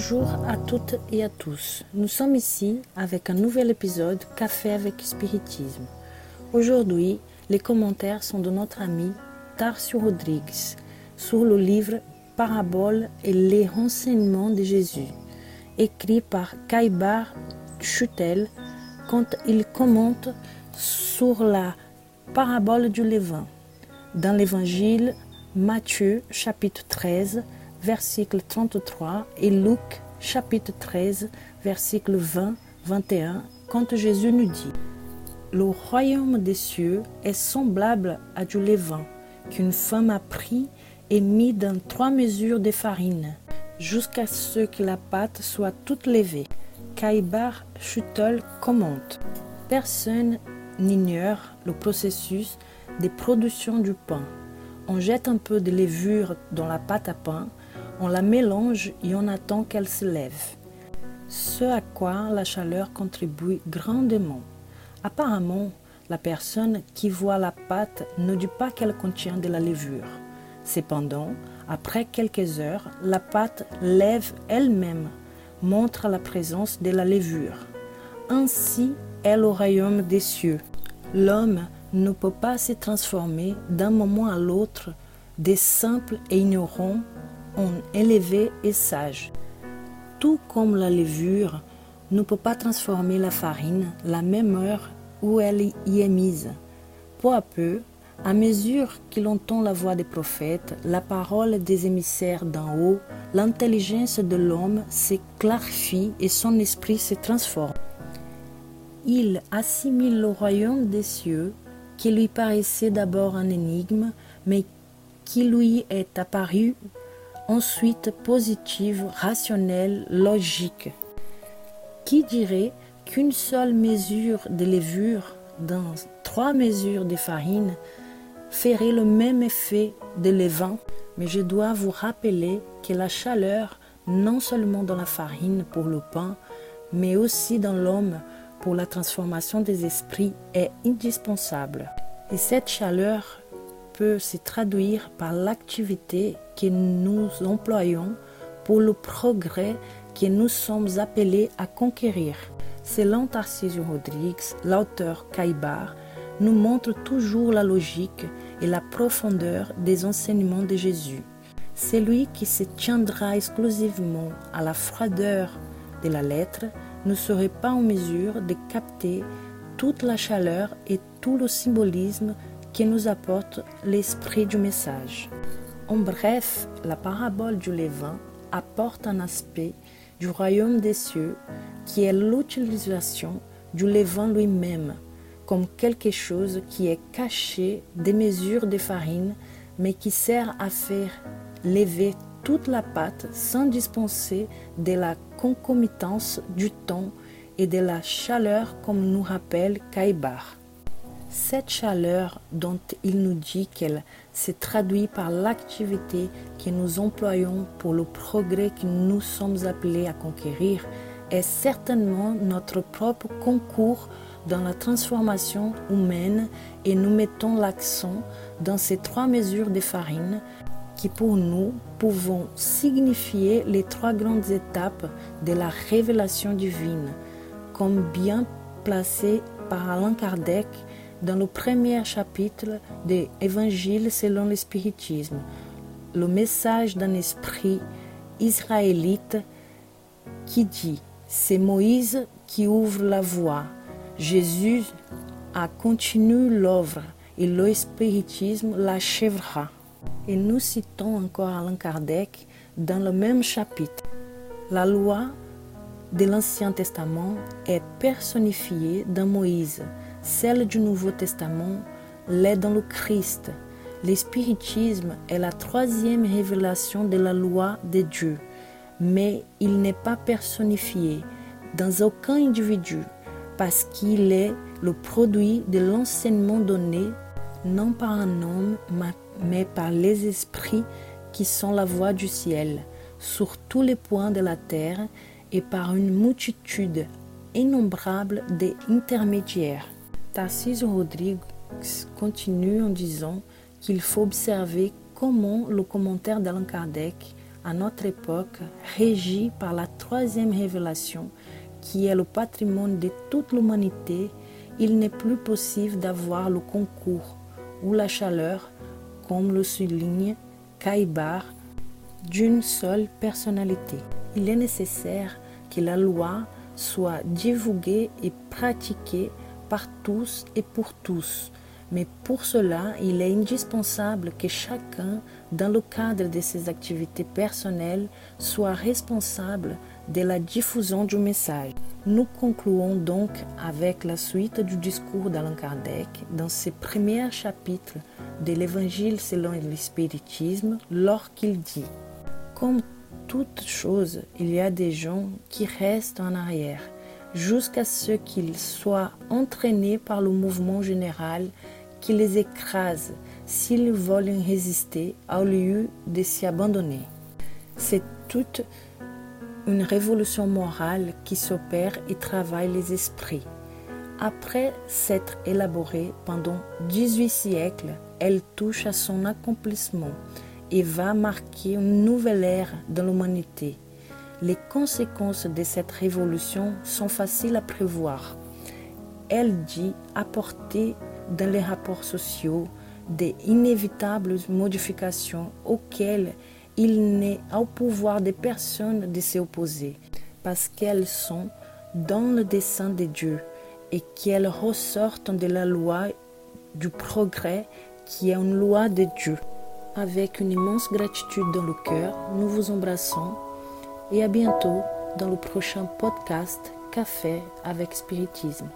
Bonjour à toutes et à tous. Nous sommes ici avec un nouvel épisode Café avec Spiritisme. Aujourd'hui, les commentaires sont de notre ami Tarcio Rodrigues sur le livre Paraboles et les renseignements de Jésus, écrit par Kaibar Chutel quand il commente sur la parabole du levain dans l'évangile Matthieu chapitre 13 verset 33 et Luc chapitre 13 verset 20 21 quand Jésus nous dit Le royaume des cieux est semblable à du levain qu'une femme a pris et mis dans trois mesures de farine jusqu'à ce que la pâte soit toute levée. Kaibar Chutel commente Personne n'ignore le processus de production du pain. On jette un peu de levure dans la pâte à pain on la mélange et on attend qu'elle se lève. Ce à quoi la chaleur contribue grandement. Apparemment, la personne qui voit la pâte ne dit pas qu'elle contient de la levure. Cependant, après quelques heures, la pâte lève elle-même, montre la présence de la levure. Ainsi est le royaume des cieux. L'homme ne peut pas se transformer d'un moment à l'autre des simples et ignorants élevé et sage. Tout comme la levure ne peut pas transformer la farine la même heure où elle y est mise. Peu à peu, à mesure qu'il entend la voix des prophètes, la parole des émissaires d'en haut, l'intelligence de l'homme se clarifie et son esprit se transforme. Il assimile le royaume des cieux, qui lui paraissait d'abord un énigme, mais qui lui est apparu ensuite positive, rationnelle, logique. Qui dirait qu'une seule mesure de levure dans trois mesures de farine ferait le même effet de levain Mais je dois vous rappeler que la chaleur, non seulement dans la farine pour le pain, mais aussi dans l'homme pour la transformation des esprits, est indispensable. Et cette chaleur peut se traduire par l'activité que nous employons pour le progrès que nous sommes appelés à conquérir. Selon Tarcísio Rodrigues, l'auteur Caïbar nous montre toujours la logique et la profondeur des enseignements de Jésus. Celui qui se tiendra exclusivement à la froideur de la lettre ne serait pas en mesure de capter toute la chaleur et tout le symbolisme que nous apporte l'esprit du message. En bref, la parabole du levain apporte un aspect du royaume des cieux qui est l'utilisation du levain lui-même comme quelque chose qui est caché des mesures de farine mais qui sert à faire lever toute la pâte sans dispenser de la concomitance du temps et de la chaleur comme nous rappelle Caïbar. Cette chaleur dont il nous dit qu'elle se traduit par l'activité que nous employons pour le progrès que nous sommes appelés à conquérir est certainement notre propre concours dans la transformation humaine et nous mettons l'accent dans ces trois mesures de farine qui pour nous pouvons signifier les trois grandes étapes de la révélation divine, comme bien placé par Alain Kardec dans le premier chapitre de Évangile selon le spiritisme, le message d'un esprit israélite qui dit C'est Moïse qui ouvre la voie. Jésus a continué l'œuvre et le spiritisme l'achèvera. Et nous citons encore Alain Kardec dans le même chapitre. La loi de l'Ancien Testament est personnifiée dans Moïse celle du Nouveau Testament l'est dans le Christ. Le spiritisme est la troisième révélation de la loi de Dieu, mais il n'est pas personnifié dans aucun individu parce qu'il est le produit de l'enseignement donné non par un homme, mais par les esprits qui sont la voix du ciel, sur tous les points de la terre et par une multitude innombrable d'intermédiaires. Tarcísio Rodrigues continue en disant qu'il faut observer comment le commentaire d'Allan Kardec à notre époque, régie par la troisième révélation, qui est le patrimoine de toute l'humanité, il n'est plus possible d'avoir le concours ou la chaleur, comme le souligne Caïbar, d'une seule personnalité. Il est nécessaire que la loi soit divulguée et pratiquée par tous et pour tous. Mais pour cela, il est indispensable que chacun, dans le cadre de ses activités personnelles, soit responsable de la diffusion du message. Nous concluons donc avec la suite du discours d'Alain Kardec dans ses premiers chapitres de l'Évangile selon l'Espiritisme, lorsqu'il dit Comme toute chose, il y a des gens qui restent en arrière jusqu'à ce qu'ils soient entraînés par le mouvement général qui les écrase s'ils veulent résister au lieu de s'y abandonner. C'est toute une révolution morale qui s'opère et travaille les esprits. Après s'être élaborée pendant 18 siècles, elle touche à son accomplissement et va marquer une nouvelle ère dans l'humanité. Les conséquences de cette révolution sont faciles à prévoir. Elle dit apporter dans les rapports sociaux des inévitables modifications auxquelles il n'est au pouvoir des personnes de s'opposer, parce qu'elles sont dans le dessein de Dieu et qu'elles ressortent de la loi du progrès qui est une loi de Dieu. Avec une immense gratitude dans le cœur, nous vous embrassons et à bientôt dans le prochain podcast Café avec Spiritisme.